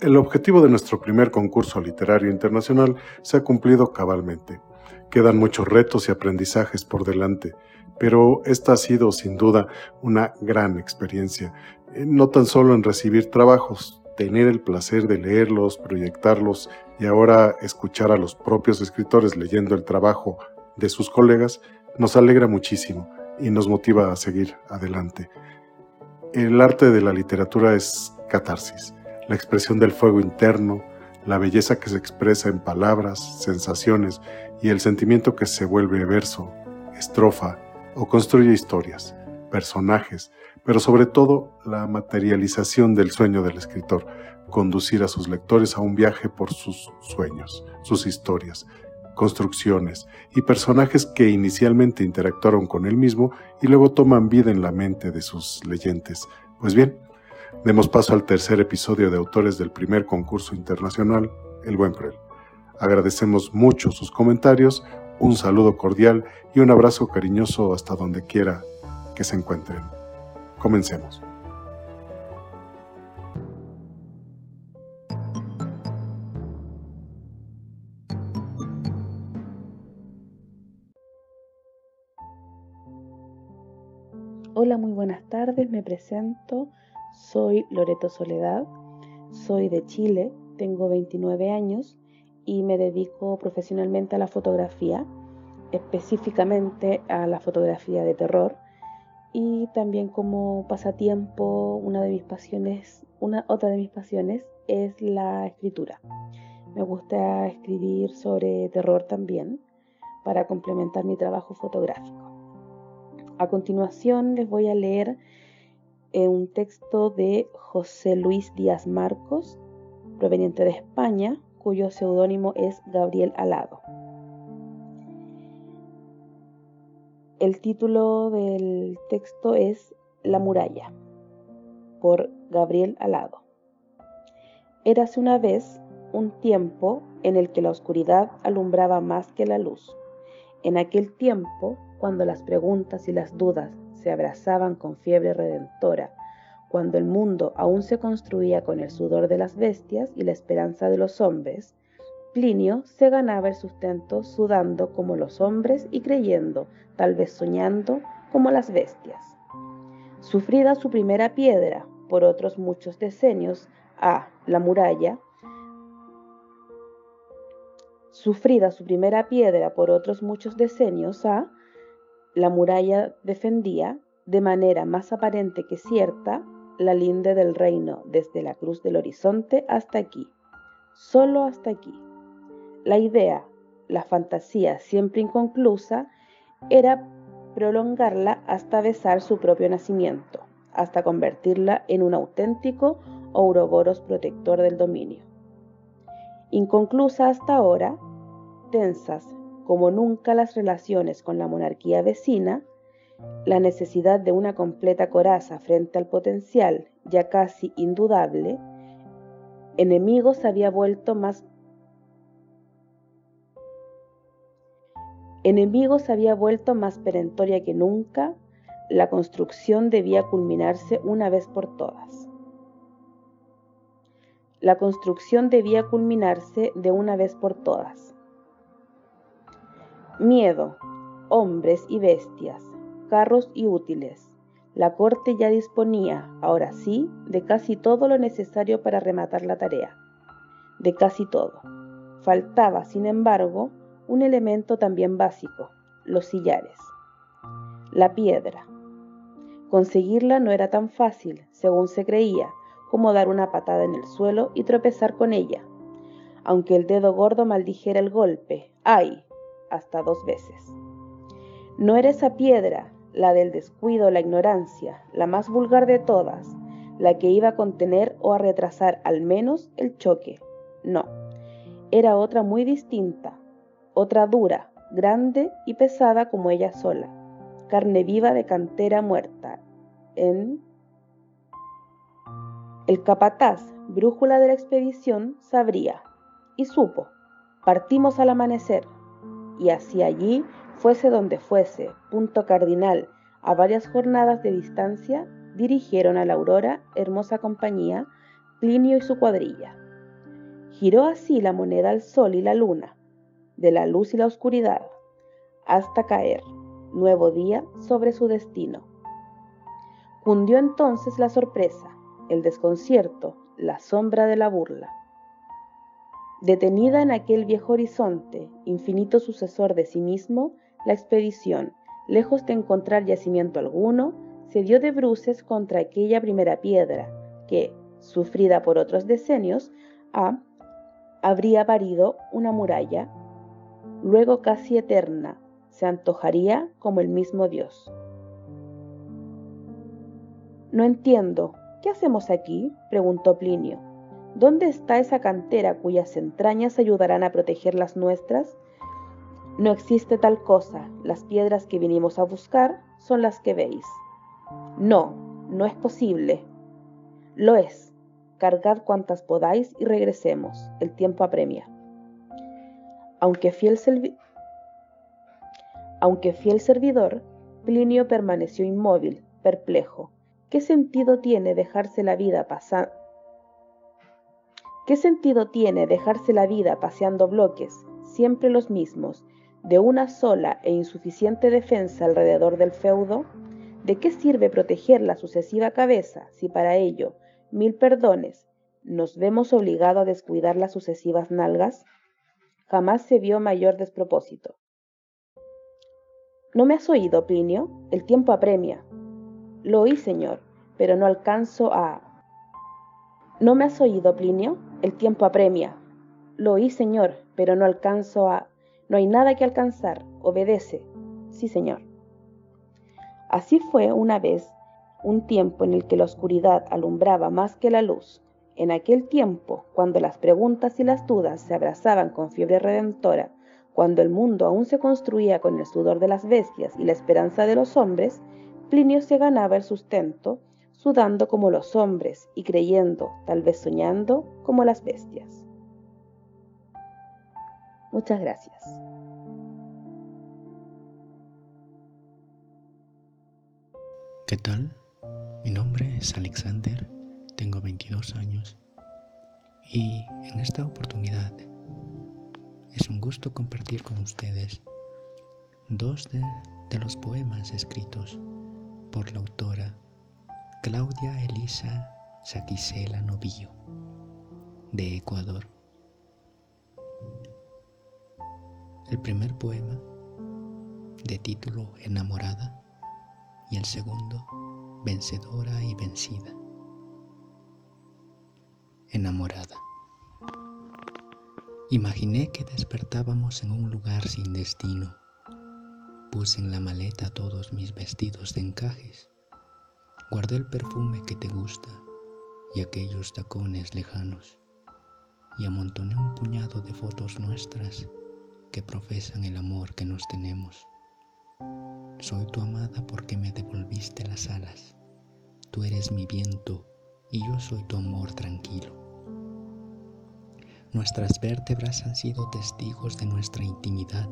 El objetivo de nuestro primer concurso literario internacional se ha cumplido cabalmente. Quedan muchos retos y aprendizajes por delante, pero esta ha sido sin duda una gran experiencia, eh, no tan solo en recibir trabajos, tener el placer de leerlos, proyectarlos y ahora escuchar a los propios escritores leyendo el trabajo de sus colegas, nos alegra muchísimo y nos motiva a seguir adelante. El arte de la literatura es catarsis, la expresión del fuego interno, la belleza que se expresa en palabras, sensaciones y el sentimiento que se vuelve verso, estrofa o construye historias, personajes, pero sobre todo la materialización del sueño del escritor, conducir a sus lectores a un viaje por sus sueños, sus historias, construcciones y personajes que inicialmente interactuaron con él mismo y luego toman vida en la mente de sus leyentes. Pues bien, demos paso al tercer episodio de autores del primer concurso internacional, El Buen Cruel. Agradecemos mucho sus comentarios, un saludo cordial y un abrazo cariñoso hasta donde quiera que se encuentren. Comencemos. Hola, muy buenas tardes, me presento, soy Loreto Soledad, soy de Chile, tengo 29 años y me dedico profesionalmente a la fotografía, específicamente a la fotografía de terror y también como pasatiempo, una de mis pasiones, una otra de mis pasiones es la escritura. Me gusta escribir sobre terror también para complementar mi trabajo fotográfico. A continuación les voy a leer un texto de José Luis Díaz Marcos, proveniente de España, cuyo seudónimo es Gabriel Alado. El título del texto es La muralla, por Gabriel Alado. Érase una vez un tiempo en el que la oscuridad alumbraba más que la luz. En aquel tiempo, cuando las preguntas y las dudas se abrazaban con fiebre redentora, cuando el mundo aún se construía con el sudor de las bestias y la esperanza de los hombres, Plinio se ganaba el sustento sudando como los hombres y creyendo, tal vez soñando, como las bestias. Sufrida su primera piedra por otros muchos decenios, a la muralla, sufrida su primera piedra por otros muchos decenios, a la muralla defendía, de manera más aparente que cierta, la linde del reino desde la cruz del horizonte hasta aquí, solo hasta aquí. La idea, la fantasía siempre inconclusa, era prolongarla hasta besar su propio nacimiento, hasta convertirla en un auténtico ouroboros protector del dominio. Inconclusa hasta ahora, tensas como nunca las relaciones con la monarquía vecina, la necesidad de una completa coraza frente al potencial ya casi indudable, enemigo se había vuelto más enemigo se había vuelto más perentoria que nunca, la construcción debía culminarse una vez por todas. La construcción debía culminarse de una vez por todas. Miedo, hombres y bestias, carros y útiles. La corte ya disponía, ahora sí, de casi todo lo necesario para rematar la tarea. De casi todo. Faltaba, sin embargo, un elemento también básico, los sillares. La piedra. Conseguirla no era tan fácil, según se creía, como dar una patada en el suelo y tropezar con ella, aunque el dedo gordo maldijera el golpe, ¡ay! Hasta dos veces. No era esa piedra, la del descuido, la ignorancia, la más vulgar de todas, la que iba a contener o a retrasar al menos el choque. No, era otra muy distinta, otra dura, grande y pesada como ella sola, carne viva de cantera muerta. En el capataz, brújula de la expedición, sabría, y supo. Partimos al amanecer, y hacia allí, fuese donde fuese, punto cardinal, a varias jornadas de distancia, dirigieron a la aurora, hermosa compañía, Plinio y su cuadrilla. Giró así la moneda al sol y la luna, de la luz y la oscuridad, hasta caer, nuevo día, sobre su destino. Cundió entonces la sorpresa, el desconcierto, la sombra de la burla. Detenida en aquel viejo horizonte, infinito sucesor de sí mismo, la expedición, lejos de encontrar yacimiento alguno, se dio de bruces contra aquella primera piedra que, sufrida por otros decenios, habría parido una muralla, luego casi eterna, se antojaría como el mismo Dios. No entiendo, ¿qué hacemos aquí? preguntó Plinio. ¿Dónde está esa cantera cuyas entrañas ayudarán a proteger las nuestras? No existe tal cosa, las piedras que vinimos a buscar son las que veis. No, no es posible. Lo es. Cargad cuantas podáis y regresemos. El tiempo apremia. Aunque fiel, servidor, Plinio permaneció inmóvil, perplejo. ¿Qué sentido tiene dejarse la vida pasando? ¿Qué sentido tiene dejarse la vida paseando bloques, siempre los mismos, de una sola e insuficiente defensa alrededor del feudo? ¿De qué sirve proteger la sucesiva cabeza si para ello, mil perdones, nos vemos obligados a descuidar las sucesivas nalgas? Jamás se vio mayor despropósito. ¿No me has oído, Plinio? El tiempo apremia. Lo oí, señor, pero no alcanzo a... ¿No me has oído, Plinio? El tiempo apremia. Lo oí, señor, pero no alcanzo a... No hay nada que alcanzar. Obedece. Sí, señor. Así fue una vez un tiempo en el que la oscuridad alumbraba más que la luz. En aquel tiempo, cuando las preguntas y las dudas se abrazaban con fiebre redentora, cuando el mundo aún se construía con el sudor de las bestias y la esperanza de los hombres, Plinio se ganaba el sustento, sudando como los hombres y creyendo, tal vez soñando, como las bestias. Muchas gracias. ¿Qué tal? Mi nombre es Alexander, tengo 22 años y en esta oportunidad es un gusto compartir con ustedes dos de, los poemas escritos por la autora Claudia Elisa Saquicela Novillo de Ecuador. El primer poema, de título Enamorada, y el segundo, Vencedora y Vencida. Enamorada. Imaginé que despertábamos en un lugar sin destino. Puse en la maleta todos mis vestidos de encajes. Guardé el perfume que te gusta y aquellos tacones lejanos. Y amontoné un puñado de fotos nuestras que profesan el amor que nos tenemos. Soy tu amada porque me devolviste las alas. Tú eres mi viento y yo soy tu amor tranquilo. Nuestras vértebras han sido testigos de nuestra intimidad,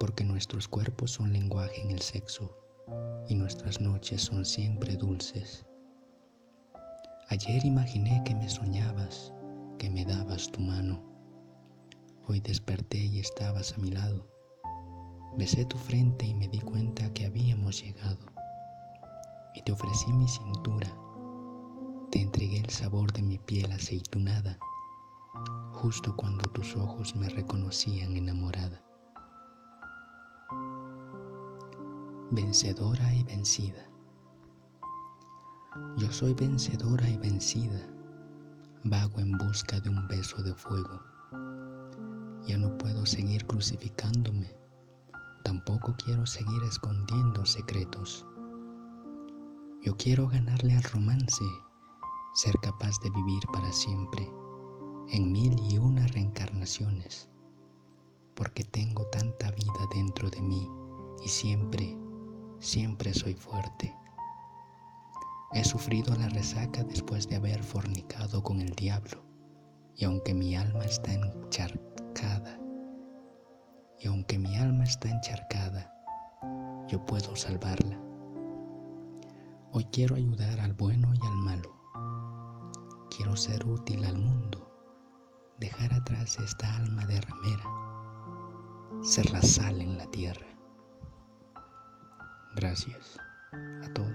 porque nuestros cuerpos son lenguaje en el sexo y nuestras noches son siempre dulces. Ayer imaginé que me soñabas, que me dabas tu mano Hoy desperté y estabas a mi lado. Besé tu frente y me di cuenta que habíamos llegado. Y te ofrecí mi cintura. Te entregué el sabor de mi piel aceitunada, justo cuando tus ojos me reconocían enamorada. Vencedora y vencida. Yo soy vencedora y vencida, vago en busca de un beso de fuego ya no puedo seguir crucificándome. Tampoco quiero seguir escondiendo secretos. Yo quiero ganarle al romance, ser capaz de vivir para siempre, en mil y una reencarnaciones, porque tengo tanta vida dentro de mí y siempre, siempre soy fuerte. He sufrido la resaca después de haber fornicado con el diablo, y aunque mi alma está encharcada, y aunque mi alma está encharcada, yo puedo salvarla. Hoy quiero ayudar al bueno y al malo. Quiero ser útil al mundo. dejar atrás esta alma de ramera, ser la sal en la tierra. Gracias a todos.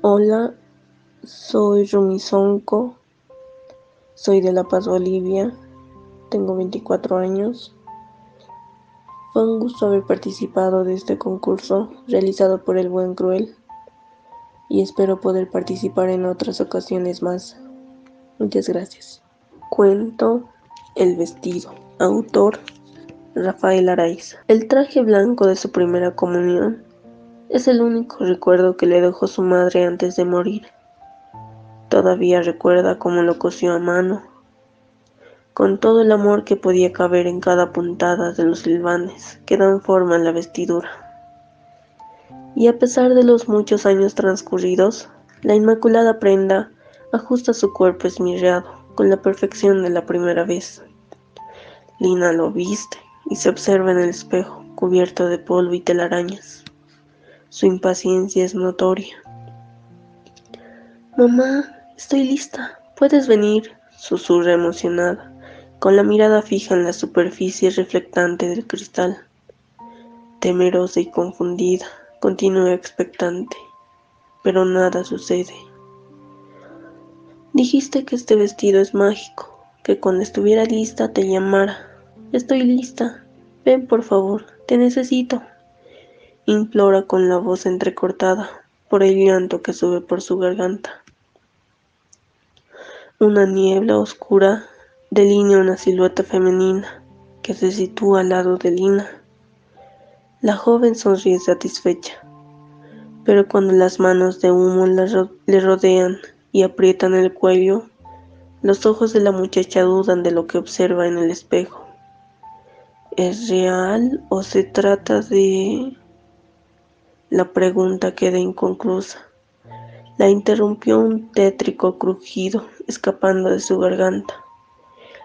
Hola, soy Rumizonco, soy de La Paz, Bolivia, tengo 24 años. Fue un gusto haber participado de este concurso realizado por el Buen Cruel y espero poder participar en otras ocasiones más. Muchas gracias. Cuento El vestido. Autor Rafael Araiza. El traje blanco de su primera comunión es el único recuerdo que le dejó su madre antes de morir. Todavía recuerda cómo lo cosió a mano, con todo el amor que podía caber en cada puntada de los silvanes que dan forma a la vestidura. Y a pesar de los muchos años transcurridos, la inmaculada prenda ajusta su cuerpo esmirreado con la perfección de la primera vez. Lina lo viste y se observa en el espejo cubierto de polvo y telarañas. Su impaciencia es notoria. Mamá, estoy lista. ¿Puedes venir? susurra emocionada, con la mirada fija en la superficie reflectante del cristal. Temerosa y confundida, continúa expectante, pero nada sucede. Dijiste que este vestido es mágico, que cuando estuviera lista te llamara. Estoy lista. Ven, por favor, te necesito implora con la voz entrecortada por el llanto que sube por su garganta. Una niebla oscura delinea una silueta femenina que se sitúa al lado de Lina. La joven sonríe satisfecha, pero cuando las manos de humo le rodean y aprietan el cuello, los ojos de la muchacha dudan de lo que observa en el espejo. ¿Es real o se trata de... La pregunta queda inconclusa. La interrumpió un tétrico crujido escapando de su garganta.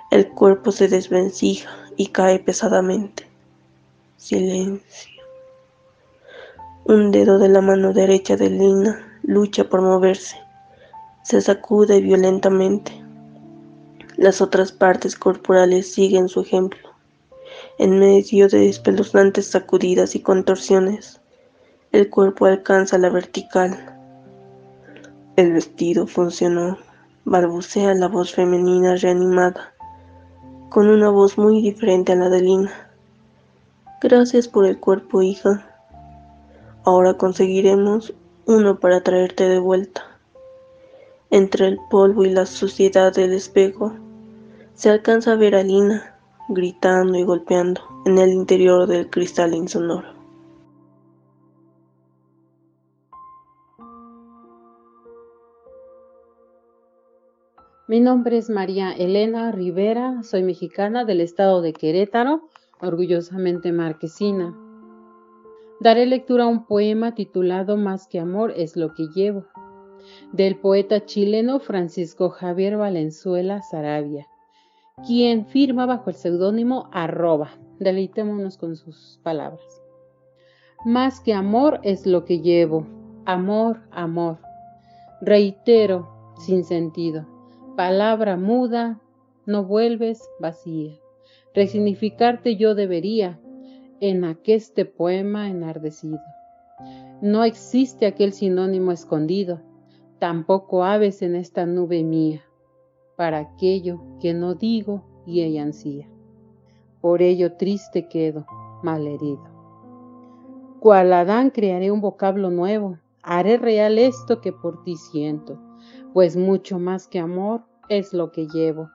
El cuerpo se desvencija y cae pesadamente. Silencio. Un dedo de la mano derecha de Lina lucha por moverse. Se sacude violentamente. Las otras partes corporales siguen su ejemplo. En medio de espeluznantes sacudidas y contorsiones, el cuerpo alcanza la vertical. El vestido funcionó, balbucea la voz femenina reanimada, con una voz muy diferente a la de Lina. Gracias por el cuerpo, hija. Ahora conseguiremos uno para traerte de vuelta. Entre el polvo y la suciedad del espejo, se alcanza a ver a Lina gritando y golpeando en el interior del cristal insonoro. Mi nombre es María Elena Rivera, soy mexicana del estado de Querétaro, orgullosamente marquesina. Daré lectura a un poema titulado Más que amor es lo que llevo, del poeta chileno Francisco Javier Valenzuela Sarabia, quien firma bajo el seudónimo arroba. Deleitémonos con sus palabras. Más que amor es lo que llevo, amor, amor. Reitero, sin sentido palabra muda, no vuelves vacía. Resignificarte yo debería en aqueste poema enardecido. No existe aquel sinónimo escondido, tampoco aves en esta nube mía, para aquello que no digo y ella ansía. Por ello triste quedo, malherido. Cual Adán crearé un vocablo nuevo, haré real esto que por ti siento pues mucho más que amor es lo que llevo.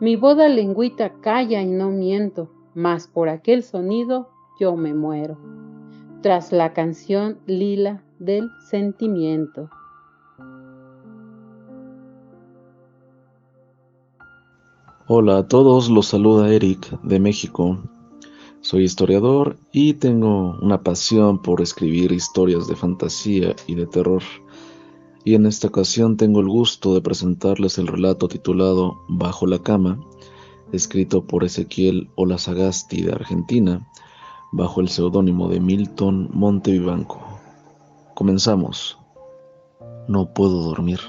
Mi boda lengüita calla y no miento, mas por aquel sonido yo me muero. Tras la canción lila del sentimiento. Hola a todos, los saluda Eric de México. Soy historiador y tengo una pasión por escribir historias de fantasía y de terror y en esta ocasión tengo el gusto de presentarles el relato titulado Bajo la cama, escrito por Ezequiel Olazagasti de Argentina, bajo el seudónimo de Milton Montevivanco. Comenzamos. No puedo dormir.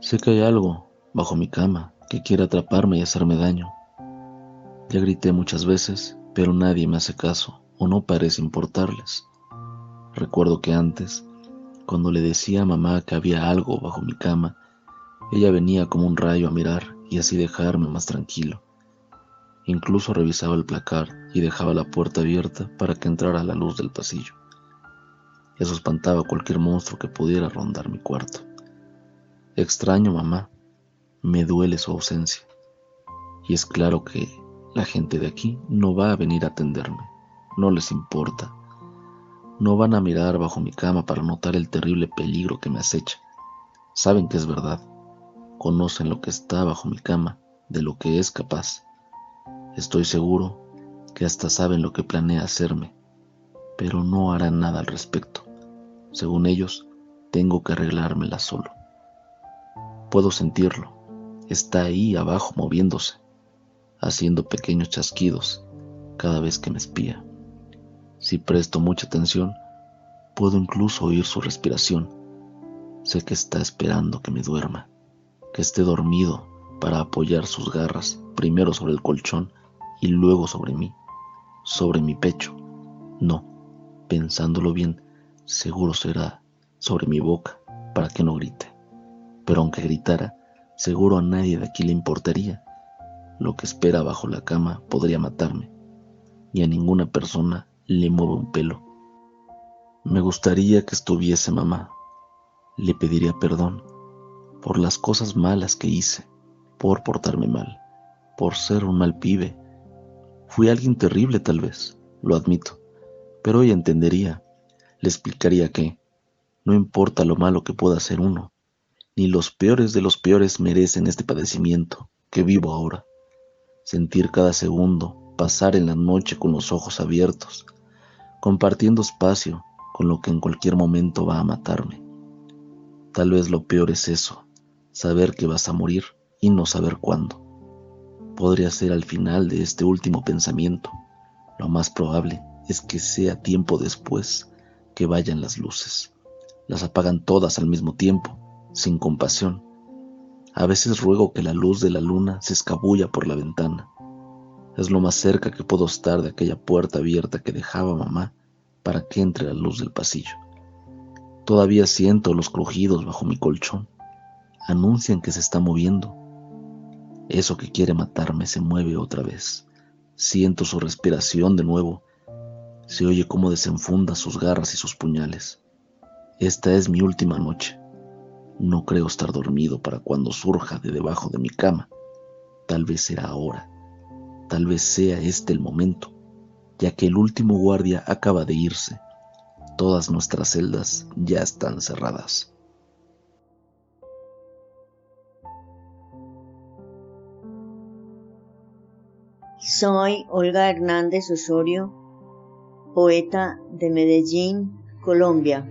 Sé que hay algo bajo mi cama que quiere atraparme y hacerme daño. Ya grité muchas veces, pero nadie me hace caso o no parece importarles. Recuerdo que antes, cuando le decía a mamá que había algo bajo mi cama, ella venía como un rayo a mirar y así dejarme más tranquilo. Incluso revisaba el placar y dejaba la puerta abierta para que entrara la luz del pasillo. Eso espantaba cualquier monstruo que pudiera rondar mi cuarto. Extraño mamá, me duele su ausencia. Y es claro que la gente de aquí no va a venir a atenderme, no les importa. No van a mirar bajo mi cama para notar el terrible peligro que me acecha. Saben que es verdad, conocen lo que está bajo mi cama, de lo que es capaz. Estoy seguro que hasta saben lo que planea hacerme, pero no harán nada al respecto. Según ellos, tengo que arreglármela solo. Puedo sentirlo. Está ahí abajo moviéndose, haciendo pequeños chasquidos cada vez que me espía. Si presto mucha atención, puedo incluso oír su respiración. Sé que está esperando que me duerma que esté dormido para apoyar sus garras primero sobre el colchón y luego sobre mí, sobre mi pecho. No, pensándolo bien, seguro será sobre mi boca para que no grite. Pero aunque gritara, seguro a nadie de aquí le importaría. Lo que espera bajo la cama podría matarme, y a ninguna persona le mueve un pelo. Me gustaría que estuviese mamá. Le pediría perdón por las cosas malas que hice, por portarme mal, por ser un mal pibe. Fui alguien terrible tal vez, lo admito, pero ella entendería, le explicaría que no importa lo malo que pueda ser uno, ni los peores de los peores merecen este padecimiento que vivo ahora. Sentir cada segundo, pasar en la noche con los ojos abiertos, compartiendo espacio con lo que en cualquier momento va a matarme. Tal vez lo peor es eso, saber que vas a morir y no saber cuándo. Podría ser al final de este último pensamiento. Lo más probable es que sea tiempo después que vayan las luces. Las apagan todas al mismo tiempo, sin compasión. A veces ruego que la luz de la luna se escabulla por la ventana. Es lo más cerca que puedo estar de aquella puerta abierta que dejaba mamá para que entre la luz del pasillo. Todavía siento los crujidos bajo mi colchón anuncian que se está moviendo. Eso que quiere matarme se mueve otra vez. Siento su respiración de nuevo. Se oye cómo desenfunda sus garras y sus puñales. Esta es mi última noche. No creo estar dormido para cuando surja de debajo de mi cama. Tal vez será ahora. Tal vez sea este el momento, ya que el último guardia acaba de irse. Todas nuestras celdas ya están cerradas. Soy Olga Hernández Osorio, poeta de Medellín, Colombia.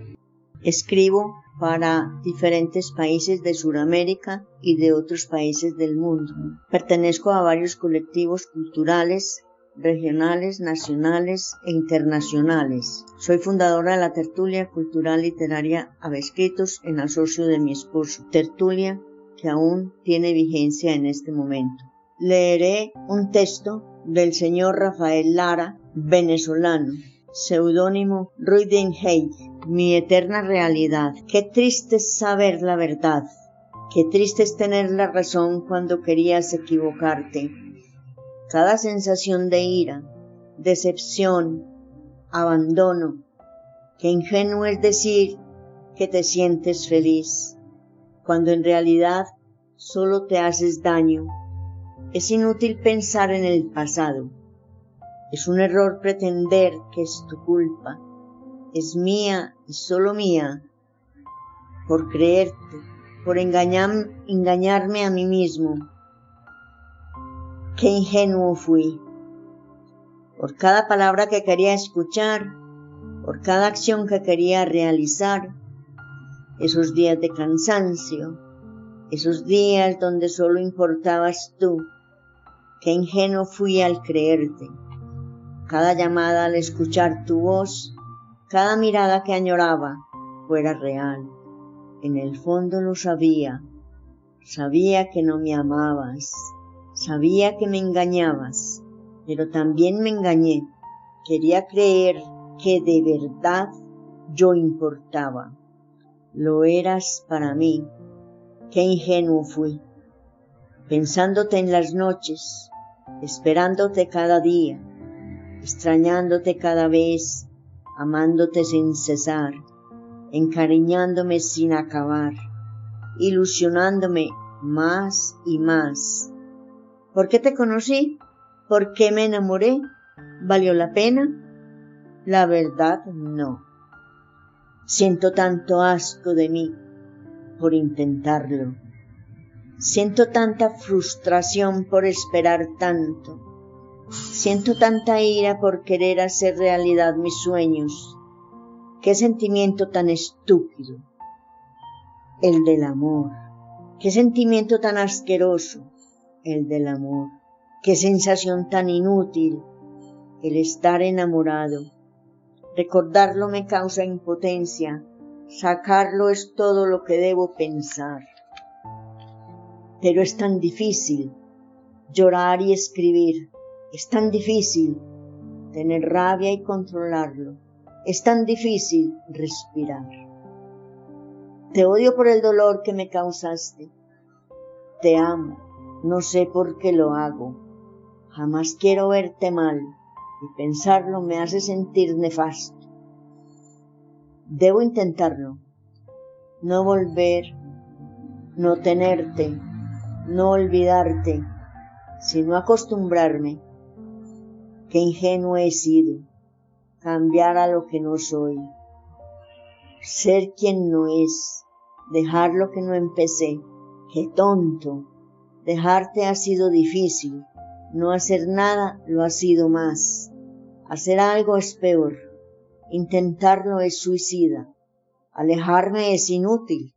Escribo para diferentes países de Sudamérica y de otros países del mundo. Pertenezco a varios colectivos culturales, regionales, nacionales e internacionales. Soy fundadora de la Tertulia Cultural Literaria Avescritos en asocio de mi esposo. Tertulia que aún tiene vigencia en este momento leeré un texto del señor Rafael Lara, venezolano, seudónimo Ruidenheim, mi eterna realidad. Qué triste es saber la verdad, qué triste es tener la razón cuando querías equivocarte. Cada sensación de ira, decepción, abandono, qué ingenuo es decir que te sientes feliz, cuando en realidad solo te haces daño es inútil pensar en el pasado. Es un error pretender que es tu culpa. Es mía y solo mía. Por creerte, por engañarme a mí mismo. Qué ingenuo fui. Por cada palabra que quería escuchar, por cada acción que quería realizar, esos días de cansancio, esos días donde solo importabas tú, Qué ingenuo fui al creerte. Cada llamada al escuchar tu voz, cada mirada que añoraba, fuera real. En el fondo lo sabía. Sabía que no me amabas. Sabía que me engañabas. Pero también me engañé. Quería creer que de verdad yo importaba. Lo eras para mí. Qué ingenuo fui. Pensándote en las noches, esperándote cada día, extrañándote cada vez, amándote sin cesar, encariñándome sin acabar, ilusionándome más y más. ¿Por qué te conocí? ¿Por qué me enamoré? ¿Valió la pena? La verdad no. Siento tanto asco de mí por intentarlo. Siento tanta frustración por esperar tanto. Siento tanta ira por querer hacer realidad mis sueños. Qué sentimiento tan estúpido. El del amor. Qué sentimiento tan asqueroso. El del amor. Qué sensación tan inútil. El estar enamorado. Recordarlo me causa impotencia. Sacarlo es todo lo que debo pensar. Pero es tan difícil llorar y escribir. Es tan difícil tener rabia y controlarlo. Es tan difícil respirar. Te odio por el dolor que me causaste. Te amo. No sé por qué lo hago. Jamás quiero verte mal y pensarlo me hace sentir nefasto. Debo intentarlo. No volver, no tenerte, no olvidarte, sino acostumbrarme. Qué ingenuo he sido, cambiar a lo que no soy, ser quien no es, dejar lo que no empecé. Qué tonto. Dejarte ha sido difícil, no hacer nada lo ha sido más. Hacer algo es peor. Intentarlo es suicida. Alejarme es inútil.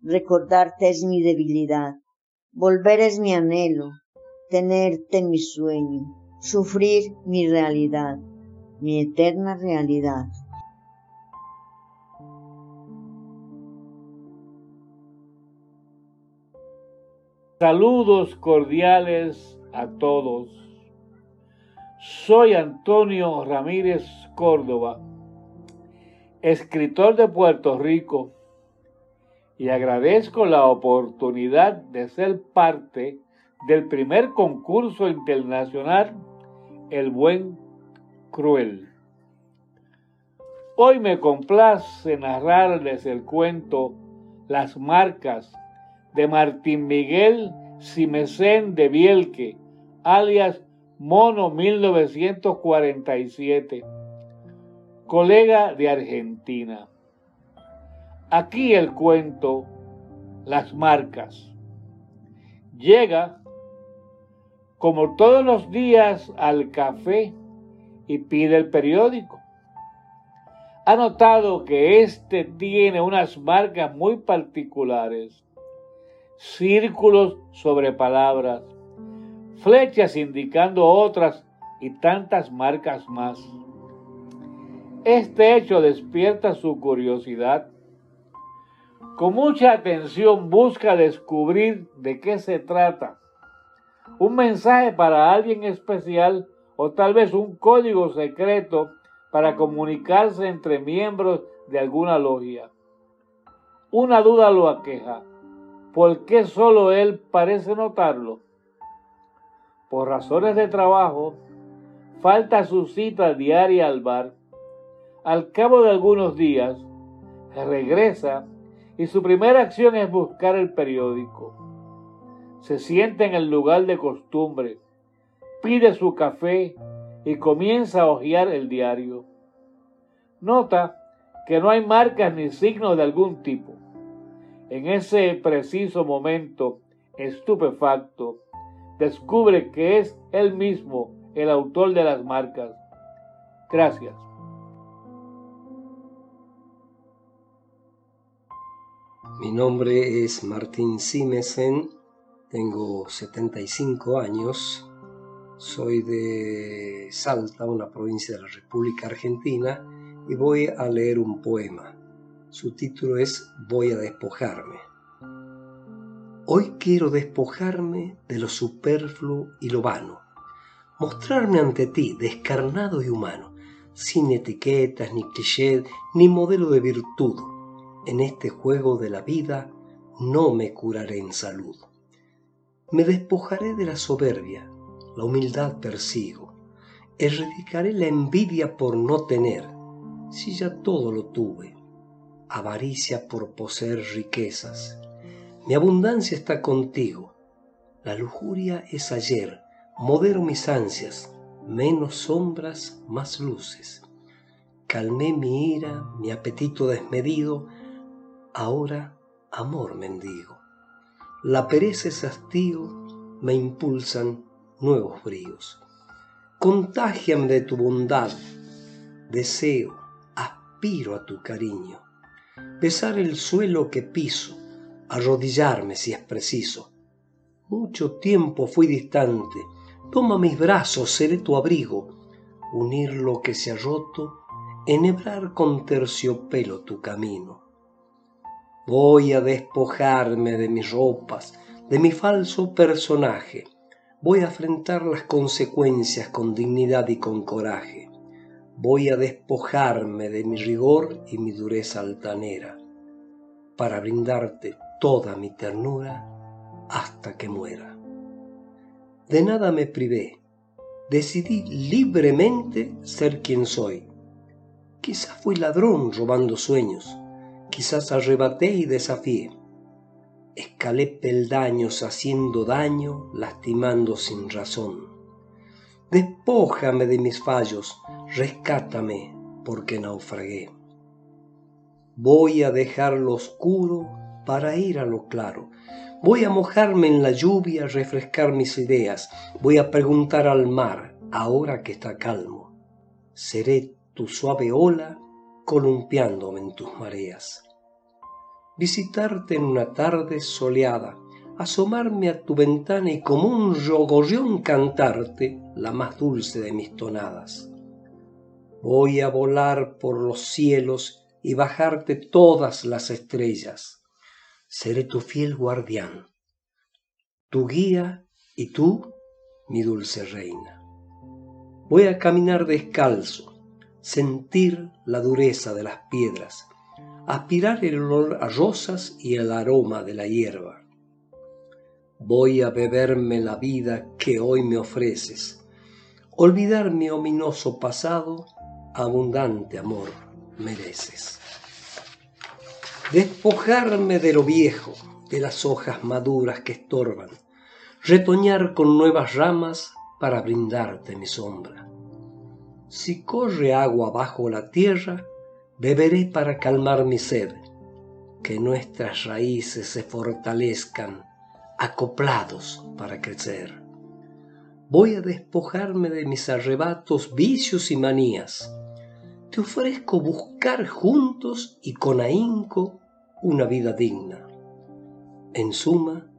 Recordarte es mi debilidad. Volver es mi anhelo. Tenerte mi sueño. Sufrir mi realidad. Mi eterna realidad. Saludos cordiales a todos. Soy Antonio Ramírez Córdoba, escritor de Puerto Rico, y agradezco la oportunidad de ser parte del primer concurso internacional El Buen Cruel. Hoy me complace narrarles el cuento Las Marcas de Martín Miguel Simecén de Bielque, alias Mono 1947, colega de Argentina. Aquí el cuento, las marcas. Llega, como todos los días, al café y pide el periódico. Ha notado que este tiene unas marcas muy particulares, círculos sobre palabras, flechas indicando otras y tantas marcas más. Este hecho despierta su curiosidad. Con mucha atención busca descubrir de qué se trata. Un mensaje para alguien especial o tal vez un código secreto para comunicarse entre miembros de alguna logia. Una duda lo aqueja. ¿Por qué solo él parece notarlo? por razones de trabajo, falta su cita diaria al bar. Al cabo de algunos días, regresa y su primera acción es buscar el periódico. Se sienta en el lugar de costumbre, pide su café y comienza a hojear el diario. Nota que no hay marcas ni signos de algún tipo. En ese preciso momento, estupefacto, descubre que es él mismo el autor de las marcas. Gracias. Mi nombre es Martín Simesen, tengo 75 años, soy de Salta, una provincia de la República Argentina, y voy a leer un poema. Su título es Voy a despojarme. Hoy quiero despojarme de lo superfluo y lo vano, mostrarme ante ti descarnado y humano, sin etiquetas, ni clichés, ni modelo de virtud. En este juego de la vida no me curaré en salud. Me despojaré de la soberbia, la humildad persigo, erradicaré la envidia por no tener, si ya todo lo tuve, avaricia por poseer riquezas. Mi abundancia está contigo, la lujuria es ayer, modero mis ansias, menos sombras, más luces. Calmé mi ira, mi apetito desmedido, ahora amor mendigo. La pereza y hastío me impulsan nuevos bríos. Contágiame de tu bondad, deseo, aspiro a tu cariño. Besar el suelo que piso, arrodillarme si es preciso. Mucho tiempo fui distante, toma mis brazos, seré tu abrigo, unir lo que se ha roto, enhebrar con terciopelo tu camino. Voy a despojarme de mis ropas, de mi falso personaje, Voy a afrontar las consecuencias con dignidad y con coraje. Voy a despojarme de mi rigor y mi dureza altanera para brindarte toda mi ternura hasta que muera. De nada me privé, decidí libremente ser quien soy. Quizás fui ladrón robando sueños, quizás arrebaté y desafié escalé peldaños haciendo daño, lastimando sin razón. Despójame de mis fallos, rescátame porque naufragué. Voy a dejar lo oscuro para ir a lo claro. Voy a mojarme en la lluvia, refrescar mis ideas. Voy a preguntar al mar, ahora que está calmo. Seré tu suave ola columpiándome en tus mareas visitarte en una tarde soleada, asomarme a tu ventana y como un rogorrión cantarte la más dulce de mis tonadas. Voy a volar por los cielos y bajarte todas las estrellas. Seré tu fiel guardián, tu guía y tú, mi dulce reina. Voy a caminar descalzo, sentir la dureza de las piedras, aspirar el olor a rosas y el aroma de la hierba. Voy a beberme la vida que hoy me ofreces, olvidar mi ominoso pasado, abundante amor mereces. Despojarme de lo viejo, de las hojas maduras que estorban, retoñar con nuevas ramas para brindarte mi sombra. Si corre agua bajo la tierra, beberé para calmar mi sed, que nuestras raíces se fortalezcan, acoplados para crecer. Voy a despojarme de mis arrebatos, vicios y manías. Te ofrezco buscar juntos y con ahínco una vida digna. En suma,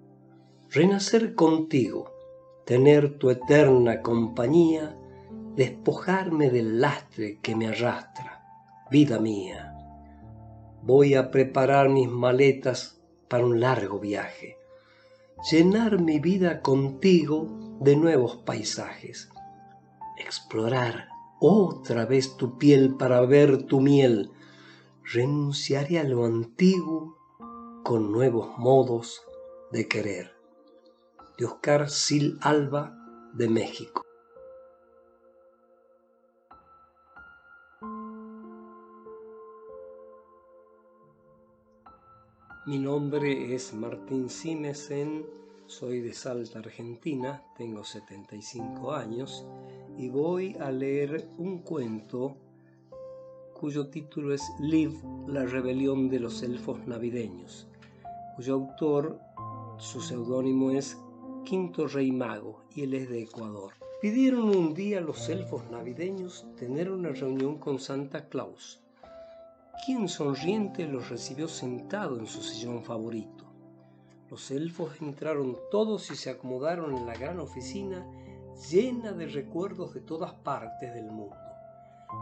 renacer contigo, tener tu eterna compañía, despojarme del lastre que me arrastra vida mía, voy a preparar mis maletas para un largo viaje, llenar mi vida contigo de nuevos paisajes, explorar otra vez tu piel para ver tu miel, renunciaré a lo antiguo con nuevos modos de querer. De Oscar Sil Alba de México. Mi nombre es Martín Simesen, soy de Salta, Argentina, tengo 75 años y voy a leer un cuento cuyo título es Liv, la rebelión de los elfos navideños, cuyo autor, su seudónimo es Quinto Rey Mago y él es de Ecuador. Pidieron un día los elfos navideños tener una reunión con Santa Claus quien sonriente los recibió sentado en su sillón favorito. Los elfos entraron todos y se acomodaron en la gran oficina llena de recuerdos de todas partes del mundo.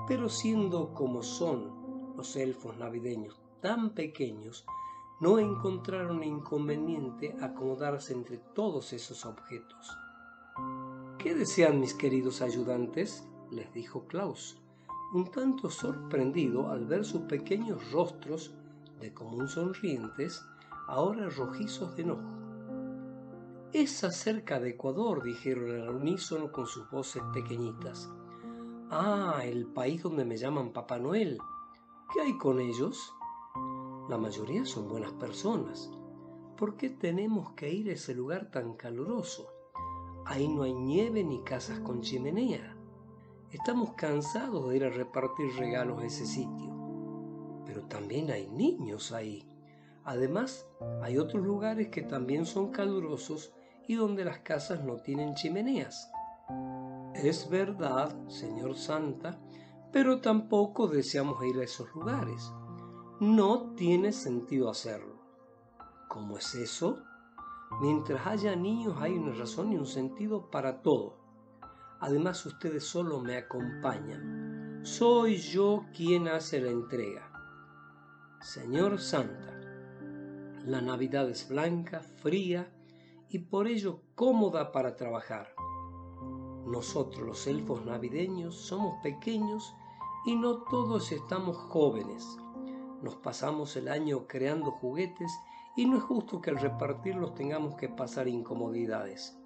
Pero siendo como son los elfos navideños tan pequeños, no encontraron inconveniente acomodarse entre todos esos objetos. ¿Qué desean mis queridos ayudantes? les dijo Klaus, un tanto sorprendido al ver sus pequeños rostros, de común sonrientes, ahora rojizos de enojo. Es acerca de Ecuador, dijeron al unísono con sus voces pequeñitas. Ah, el país donde me llaman Papá Noel. ¿Qué hay con ellos? La mayoría son buenas personas. ¿Por qué tenemos que ir a ese lugar tan caluroso? Ahí no hay nieve ni casas con chimenea. Estamos cansados de ir a repartir regalos a ese sitio. Pero también hay niños ahí. Además, hay otros lugares que también son calurosos y donde las casas no tienen chimeneas. Es verdad, señor Santa, pero tampoco deseamos ir a esos lugares. No tiene sentido hacerlo. ¿Cómo es eso? Mientras haya niños hay una razón y un sentido para todo. Además ustedes solo me acompañan. Soy yo quien hace la entrega. Señor Santa, la Navidad es blanca, fría y por ello cómoda para trabajar. Nosotros los elfos navideños somos pequeños y no todos estamos jóvenes. Nos pasamos el año creando juguetes y no es justo que al repartirlos tengamos que pasar incomodidades.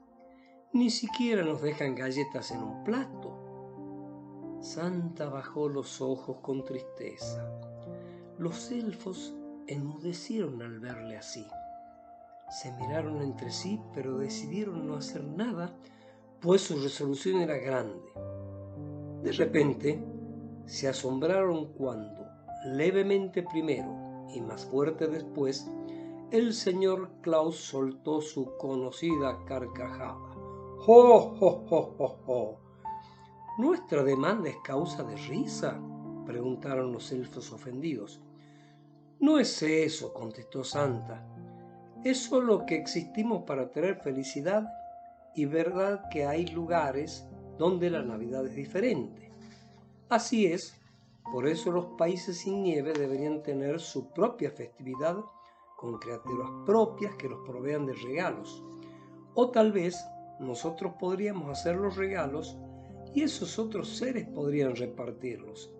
Ni siquiera nos dejan galletas en un plato. Santa bajó los ojos con tristeza. Los elfos enmudecieron al verle así. Se miraron entre sí, pero decidieron no hacer nada, pues su resolución era grande. De repente, se asombraron cuando, levemente primero y más fuerte después, el señor Klaus soltó su conocida carcajada. ¡Jo, jo, jo, jo! ¿Nuestra demanda es causa de risa? preguntaron los elfos ofendidos. No es eso, contestó Santa. Es solo que existimos para traer felicidad y verdad que hay lugares donde la Navidad es diferente. Así es, por eso los países sin nieve deberían tener su propia festividad con criaturas propias que los provean de regalos. O tal vez nosotros podríamos hacer los regalos y esos otros seres podrían repartirlos.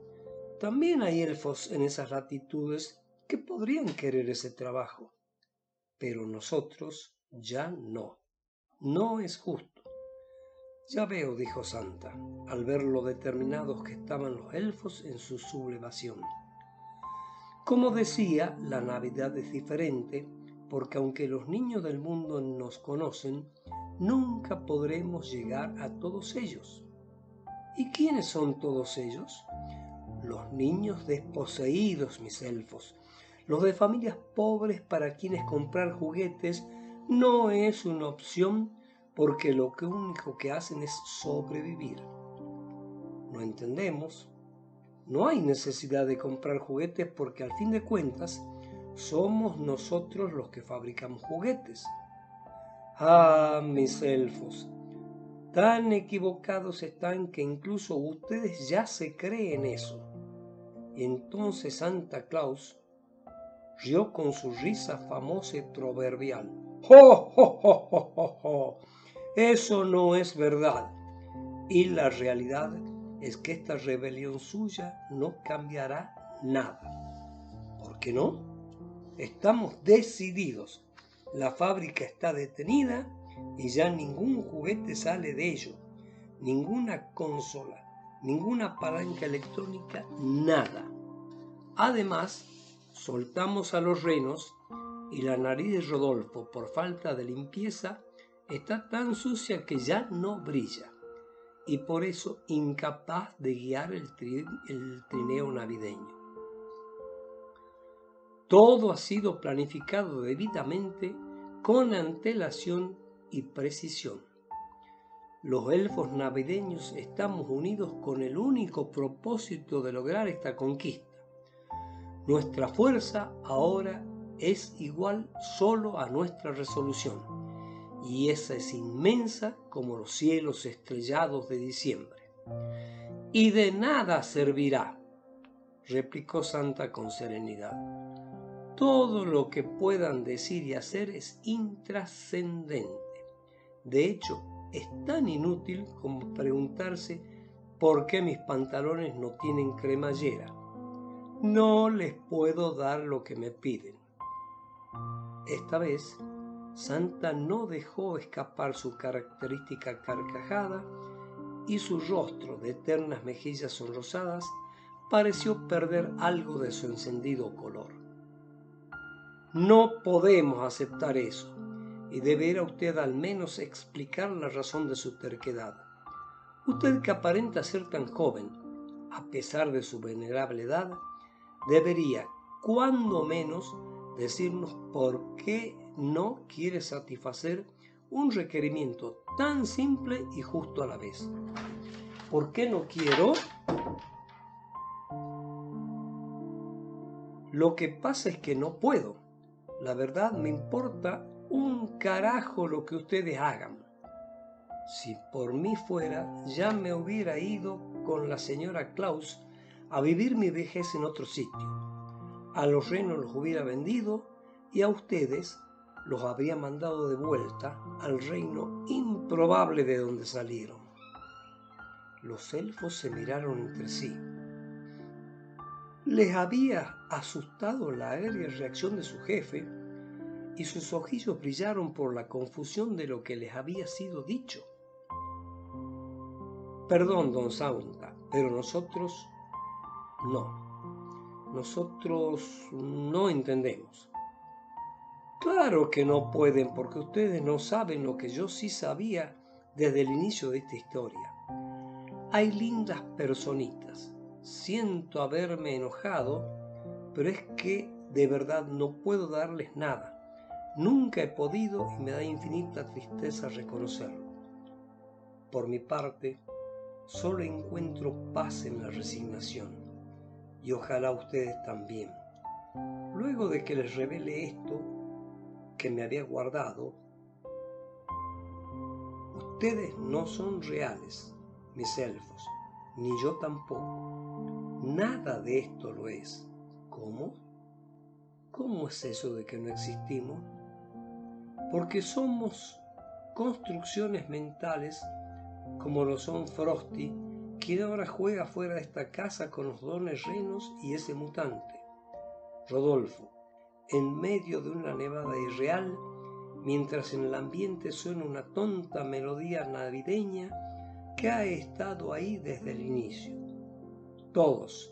También hay elfos en esas latitudes que podrían querer ese trabajo pero nosotros ya no. No es justo. Ya veo, dijo Santa, al ver lo determinados que estaban los elfos en su sublevación. Como decía, la Navidad es diferente porque aunque los niños del mundo nos conocen, nunca podremos llegar a todos ellos. ¿Y quiénes son todos ellos? Los niños desposeídos, mis elfos, los de familias pobres para quienes comprar juguetes no es una opción porque lo único que hacen es sobrevivir. No entendemos. No hay necesidad de comprar juguetes porque al fin de cuentas somos nosotros los que fabricamos juguetes. Ah, mis elfos, tan equivocados están que incluso ustedes ya se creen eso. Entonces Santa Claus rió con su risa famosa y proverbial. ¡Jo, jo, jo, jo, jo! Eso no es verdad. Y la realidad es que esta rebelión suya no cambiará nada. ¿Por qué no? Estamos decididos. La fábrica está detenida y ya ningún juguete sale de ello. Ninguna consola, ninguna palanca electrónica, nada. Además, soltamos a los renos y la nariz de Rodolfo, por falta de limpieza, está tan sucia que ya no brilla y por eso incapaz de guiar el, trineo navideño. Todo ha sido planificado debidamente con antelación y precisión. Los elfos navideños estamos unidos con el único propósito de lograr esta conquista nuestra fuerza ahora es igual solo a nuestra resolución, y esa es inmensa como los cielos estrellados de diciembre. Y de nada servirá, replicó Santa con serenidad. Todo lo que puedan decir y hacer es intrascendente. De hecho, es tan inútil como preguntarse por qué mis pantalones no tienen cremallera. No les puedo dar lo que me piden. Esta vez, Santa no dejó escapar su característica carcajada y su rostro de eternas mejillas sonrosadas pareció perder algo de su encendido color. No podemos aceptar eso y deberá usted al menos explicar la razón de su terquedad. Usted que aparenta ser tan joven, a pesar de su venerable edad, debería, cuando menos, decirnos por qué no quiere satisfacer un requerimiento tan simple y justo a la vez. ¿Por qué no quiero? Lo que pasa es que no puedo. La verdad me importa un carajo lo que ustedes hagan. Si por mí fuera, ya me hubiera ido con la señora Klaus a vivir mi vejez en otro sitio. A los renos los hubiera vendido y a ustedes los habría mandado de vuelta al reino improbable de donde salieron. Los elfos se miraron entre sí. Les había asustado la aérea reacción de su jefe y sus ojillos brillaron por la confusión de lo que les había sido dicho. Perdón, don Saunta, pero nosotros no. Nosotros no entendemos. Claro que no pueden porque ustedes no saben lo que yo sí sabía desde el inicio de esta historia. Hay lindas personitas. Siento haberme enojado, pero es que de verdad no puedo darles nada. Nunca he podido y me da infinita tristeza reconocerlo. Por mi parte, solo encuentro paz en la resignación y ojalá ustedes también. Luego de que les revele esto que me había guardado, ustedes no son reales, mis elfos, ni yo tampoco. Nada de esto lo es. ¿Cómo? ¿Cómo es eso de que no existimos? porque somos construcciones mentales como lo son Frosty, quien ahora juega fuera de esta casa con los dones renos y ese mutante. Rodolfo, en medio de una nevada irreal, mientras en el ambiente suena una tonta melodía navideña que ha estado ahí desde el inicio. Todos,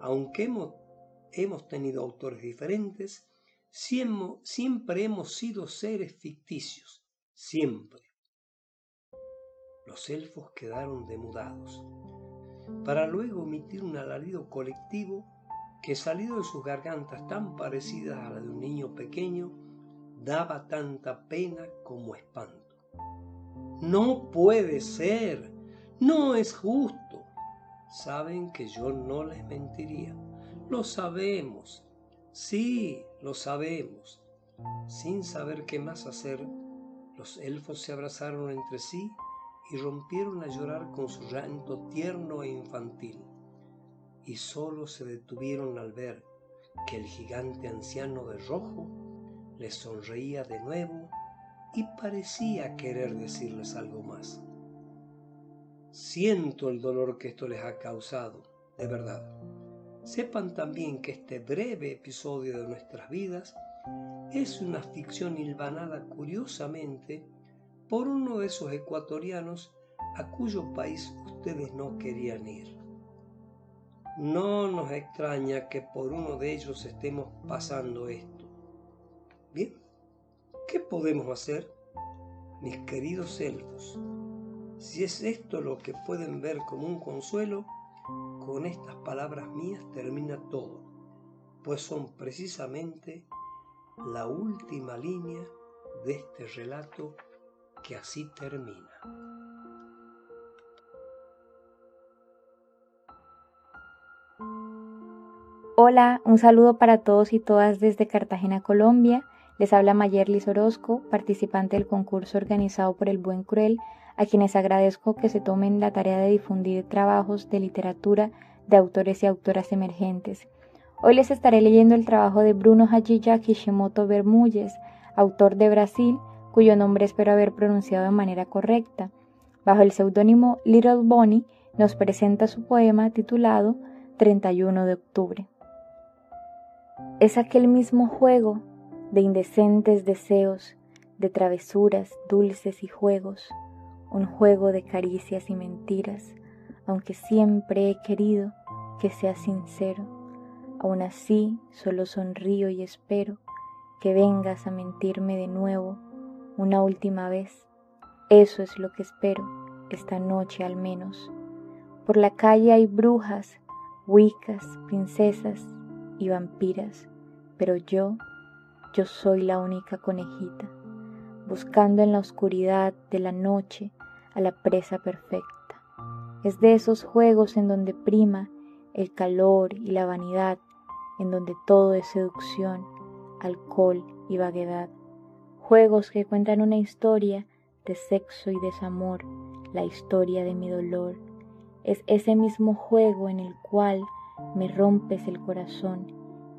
aunque hemos, tenido autores diferentes, siempre hemos sido seres ficticios, siempre. Los elfos quedaron demudados, para luego emitir un alarido colectivo que salido de sus gargantas tan parecidas a la de un niño pequeño, daba tanta pena como espanto. No puede ser, no es justo. Saben que yo no les mentiría, lo sabemos, Sí, lo sabemos. Sin saber qué más hacer, los elfos se abrazaron entre sí y rompieron a llorar con su llanto tierno e infantil. Y solo se detuvieron al ver que el gigante anciano de rojo les sonreía de nuevo y parecía querer decirles algo más. Siento el dolor que esto les ha causado, de verdad. Sepan también que este breve episodio de nuestras vidas es una ficción hilvanada curiosamente por uno de esos ecuatorianos a cuyo país ustedes no querían ir. No nos extraña que por uno de ellos estemos pasando esto. Bien, ¿qué podemos hacer? Mis queridos elfos, si es esto lo que pueden ver como un consuelo, con estas palabras mías termina todo, pues son precisamente la última línea de este relato que así termina. Hola, un saludo para todos y todas desde Cartagena, Colombia. Les habla Mayerlis Orozco, participante del concurso organizado por El Buen Cruel a quienes agradezco que se tomen la tarea de difundir trabajos de literatura de autores y autoras emergentes. Hoy les estaré leyendo el trabajo de Bruno Hajiya Kishimoto Bermúdez, autor de Brasil, cuyo nombre espero haber pronunciado de manera correcta. Bajo el seudónimo Little Bonnie, nos presenta su poema titulado 31 de octubre. Es aquel mismo juego de indecentes deseos, de travesuras, dulces y juegos, un juego de caricias y mentiras, aunque siempre he querido que sea sincero. Aún así, solo sonrío y espero que vengas a mentirme de nuevo una última vez. Eso es lo que espero, esta noche al menos. Por la calle hay brujas, wicas, princesas y vampiras, pero yo, yo soy la única conejita, buscando en la oscuridad de la noche la presa perfecta. Es de esos juegos en donde prima el calor y la vanidad, en donde todo es seducción, alcohol y vaguedad. Juegos que cuentan una historia de sexo y desamor, la historia de mi dolor, es ese mismo juego en el cual me rompes el corazón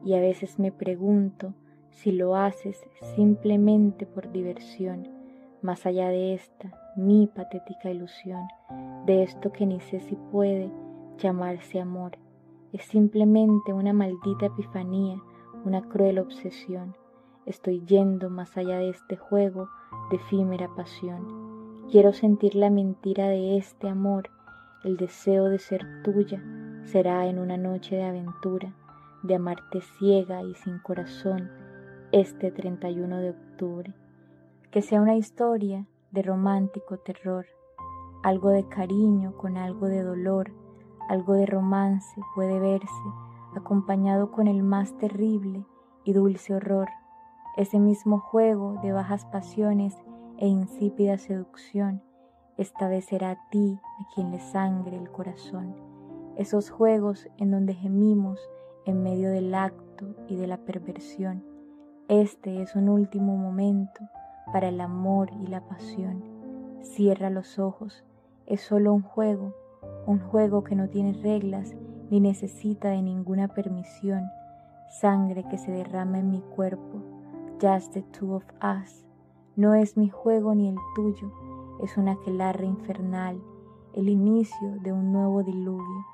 y a veces me pregunto si lo haces simplemente por diversión, más allá de esta, mi patética ilusión, de esto que ni sé si puede llamarse amor. Es simplemente una maldita epifanía, una cruel obsesión. Estoy yendo más allá de este juego de efímera pasión. Quiero sentir la mentira de este amor el deseo de ser tuya será en una noche de aventura, de amarte ciega y sin corazón este 31 de octubre. Que sea una historia de romántico terror, algo de cariño con algo de dolor, algo de romance puede verse acompañado con el más terrible y dulce horror, ese mismo juego de bajas pasiones e insípida seducción esta vez será a ti a quien le sangre el corazón. Esos juegos en donde gemimos en medio del acto y de la perversión. Este es un último momento para el amor y la pasión. Cierra los ojos. Es solo un juego, un juego que no tiene reglas ni necesita de ninguna permisión. Sangre que se derrama en mi cuerpo. Just the two of us. No es mi juego ni el tuyo es un aquelarre infernal, el inicio de un nuevo diluvio.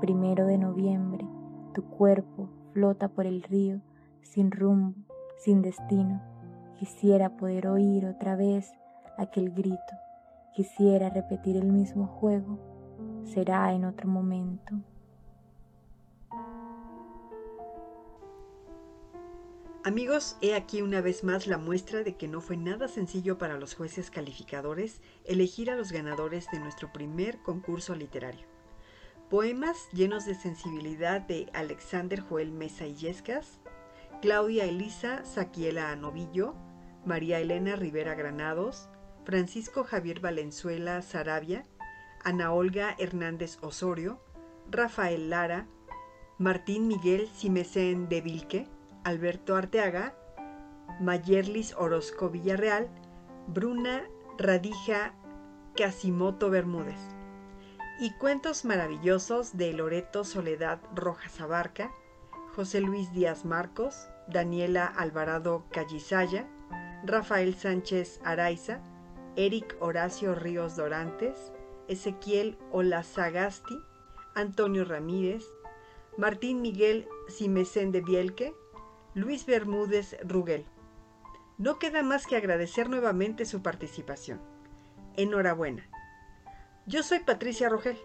Primero de noviembre, tu cuerpo flota por el río, sin rumbo, sin destino. Quisiera poder oír otra vez aquel grito. Quisiera repetir el mismo juego. Será en otro momento. Amigos, he aquí una vez más la muestra de que no fue nada sencillo para los jueces calificadores elegir a los ganadores de nuestro primer concurso literario. Poemas llenos de sensibilidad de Alexander Joel Mesa Illescas, Claudia Elisa Saquiela Novillo, María Elena Rivera Granados, Francisco Javier Valenzuela Sarabia, Ana Olga Hernández Osorio, Rafael Lara, Martín Miguel Simecén de Vilque, Alberto Arteaga, Mayerlis Orozco Villarreal, Bruna Radija Casimoto Bermúdez. Y cuentos maravillosos de Loreto Soledad Rojas Abarca, José Luis Díaz Marcos, Daniela Alvarado Callisaya, Rafael Sánchez Araiza, Eric Horacio Ríos Dorantes, Ezequiel Olazagasti, Antonio Ramírez, Martín Miguel Simecén de Bielque, Luis Bermúdez Rugel. No queda más que agradecer nuevamente su participación. Enhorabuena. Yo soy Patricia Rogel.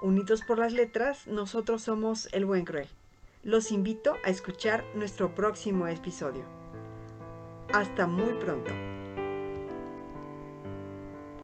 Unidos por las letras, nosotros somos El Buen Cruel. Los invito a escuchar nuestro próximo episodio. Hasta muy pronto.